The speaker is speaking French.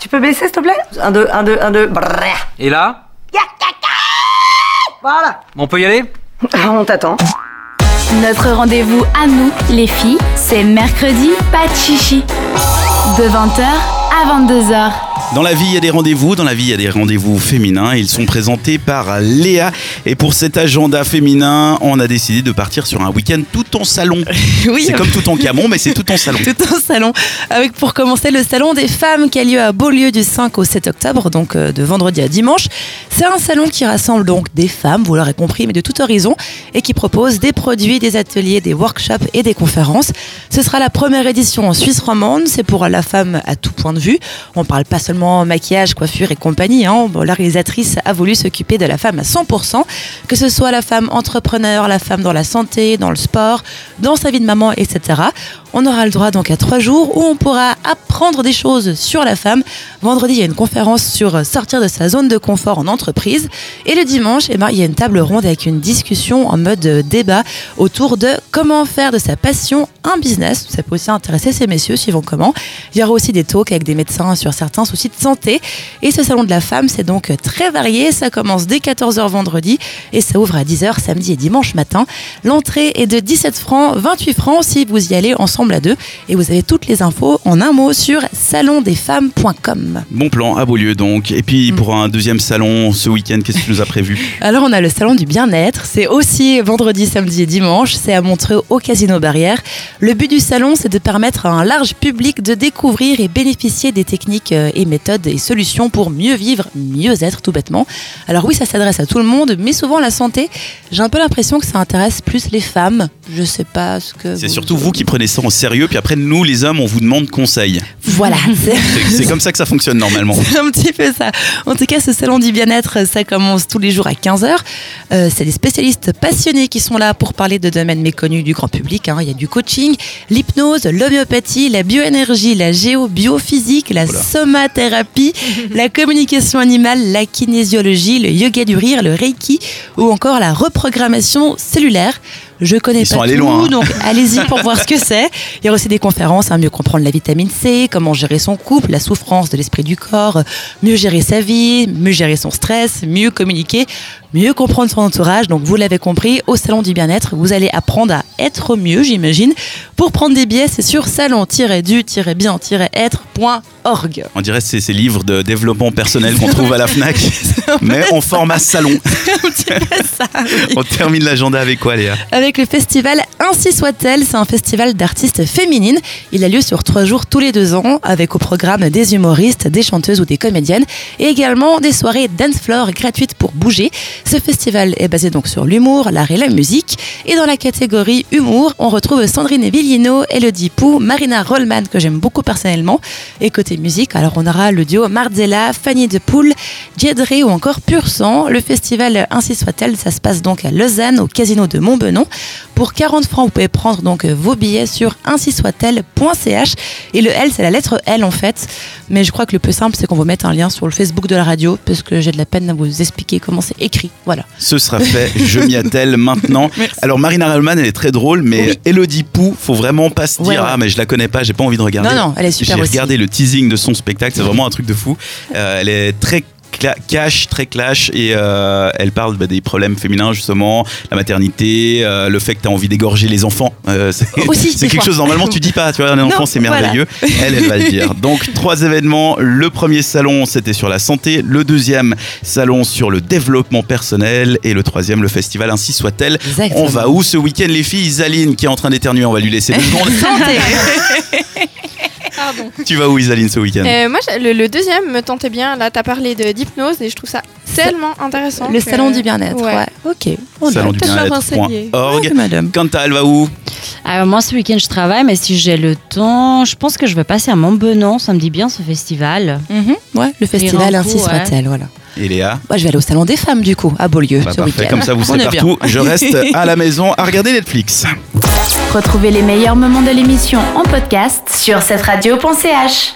Tu peux baisser, s'il te plaît Un, deux, un, deux, un, deux. Et là Voilà. On peut y aller On t'attend. Notre rendez-vous à nous, les filles, c'est mercredi, pas de chichi. De 20h à 22h. Dans la vie, il y a des rendez-vous. Dans la vie, il y a des rendez-vous féminins. Ils sont présentés par Léa. Et pour cet agenda féminin, on a décidé de partir sur un week-end tout en salon. Oui, C'est comme tout en camon, mais c'est tout en salon. tout un salon. Avec pour commencer le salon des femmes qui a lieu à Beaulieu du 5 au 7 octobre, donc euh, de vendredi à dimanche. C'est un salon qui rassemble donc des femmes, vous l'aurez compris, mais de tout horizon, et qui propose des produits, des ateliers, des workshops et des conférences. Ce sera la première édition en Suisse romande. C'est pour la femme à tout point de vue. On parle pas seulement maquillage, coiffure et compagnie. hein. La réalisatrice a voulu s'occuper de la femme à 100%, que ce soit la femme entrepreneur, la femme dans la santé, dans le sport, dans sa vie de maman, etc. On aura le droit donc à trois jours où on pourra apprendre des choses sur la femme. Vendredi, il y a une conférence sur euh, sortir de sa zone de confort en entreprise. Et le dimanche, eh ben, il y a une table ronde avec une discussion en mode euh, débat autour de comment faire de sa passion un business. Ça peut aussi intéresser ces messieurs suivant comment. Il y aura aussi des talks avec des médecins sur certains soucis de santé. Et ce salon de la femme, c'est donc très varié. Ça commence dès 14h vendredi et ça ouvre à 10h samedi et dimanche matin. L'entrée est de 17 francs, 28 francs si vous y allez ensemble à deux. Et vous avez toutes les infos en un mot sur salondesfemmes.com. Bon plan à Beaulieu donc. Et puis pour un deuxième salon ce week-end, qu'est-ce que tu nous as prévu? Alors on a le salon du bien-être, c'est aussi vendredi, samedi et dimanche, c'est à Montreux au Casino Barrière. Le but du salon, c'est de permettre à un large public de découvrir et bénéficier des techniques euh, et méthodes et solutions pour mieux vivre, mieux être tout bêtement. Alors oui, ça s'adresse à tout le monde, mais souvent la santé, j'ai un peu l'impression que ça intéresse plus les femmes. Je sais pas ce que C'est surtout vous qui prenez ça en sérieux, puis après nous les hommes, on vous demande conseil. Voilà, c'est- comme ça que ça fonctionne normalement. C'est un petit peu ça. En tout cas, ce salon du bien-être, ça commence tous les jours à 15h. Euh, c'est des spécialistes passionnés qui sont là pour parler de domaines méconnus du grand public. hein. Il y a du coaching, l'hypnose, l'homéopathie, la bioénergie, la géobiophysique, la Voilà. somathérapie, la communication animale, la kinésiologie, le yoga du rire, le reiki ou encore la reprogrammation cellulaire. Je connais Ils pas sont allés tout, loin, hein. donc allez-y pour voir ce que c'est. Il y aura aussi des conférences, hein, mieux comprendre la vitamine C, comment gérer son couple, la souffrance de l'esprit du corps, mieux gérer sa vie, mieux gérer son stress, mieux communiquer, mieux comprendre son entourage. Donc vous l'avez compris, au salon du bien-être, vous allez apprendre à être mieux, j'imagine. Pour prendre des billets, c'est sur salon-du-bien-être.org. On dirait que c'est ces livres de développement personnel qu'on trouve à la FNAC, mais en format salon. Ça, oui. On termine l'agenda avec quoi Léa? Avec le festival Ainsi soit-elle. C'est un festival d'artistes féminines. Il a lieu sur trois jours tous les deux ans, avec au programme des humoristes, des chanteuses ou des comédiennes, et également des soirées dance floor gratuites pour bouger. Ce festival est basé donc sur l'humour, l'art et la musique. Et dans la catégorie humour, on retrouve Sandrine Villino, Elodie Pou, Marina Rollman, que j'aime beaucoup personnellement. Et côté musique, alors on aura le duo Marzella, Fanny de Poule, Dre ou encore Pur Sang. Le festival Ainsi soit-elle, ça se passe donc à Lausanne, au casino de Montbenon. Pour 40 francs, vous pouvez prendre donc vos billets sur ainsi soit-elle.ch. Et le L, c'est la lettre L en fait. Mais je crois que le plus simple, c'est qu'on vous mette un lien sur le Facebook de la radio, parce que j'ai de la peine à vous expliquer comment c'est écrit. Voilà. Ce sera fait, je m'y attelle maintenant. Alors Marina Rallman, elle est très drôle, mais Oui. Elodie Pou, faut vraiment pas se dire Ouais, ouais. ah mais je la connais pas, j'ai pas envie de regarder. Non, non, elle est super J'ai regardé le teasing de son spectacle, c'est vraiment un truc de fou. Euh, elle est très cash, très clash et euh, elle parle bah, des problèmes féminins justement, la maternité, euh, le fait que tu as envie d'égorger les enfants. Euh, c'est Aussi, c'est des quelque fois. chose normalement tu dis pas, tu vois, un enfant c'est voilà. merveilleux. Elle, elle va le dire. Donc trois événements. Le premier salon c'était sur la santé, le deuxième salon sur le développement personnel et le troisième le festival ainsi soit-elle. On va où ce week-end les filles? Isaline qui est en train d'éternuer, on va lui laisser deux secondes. Santé Pardon. tu vas où Isaline ce week-end Euh, moi, le, le deuxième me tentait bien. Là, t'as parlé de d'hypnose et je trouve ça tellement intéressant. Le que- salon du bien-être. Ouais. Ouais. Ok. On Salon a- du bien-être.org. Ouais, madame. Quant à elle va où Alors moi ce week-end je travaille, mais si j'ai le temps, je pense que je vais passer à Montbenon. Ça me dit bien ce festival. Ouais, le festival ainsi soit-elle. Voilà. Et Léa Moi, je vais aller au salon des femmes du coup, à Beaulieu Bah, ce Parfait, week-end. comme ça vous serez partout. Je reste à la maison à regarder Netflix. Retrouvez les meilleurs moments de l'émission en podcast sur cette radio.ch.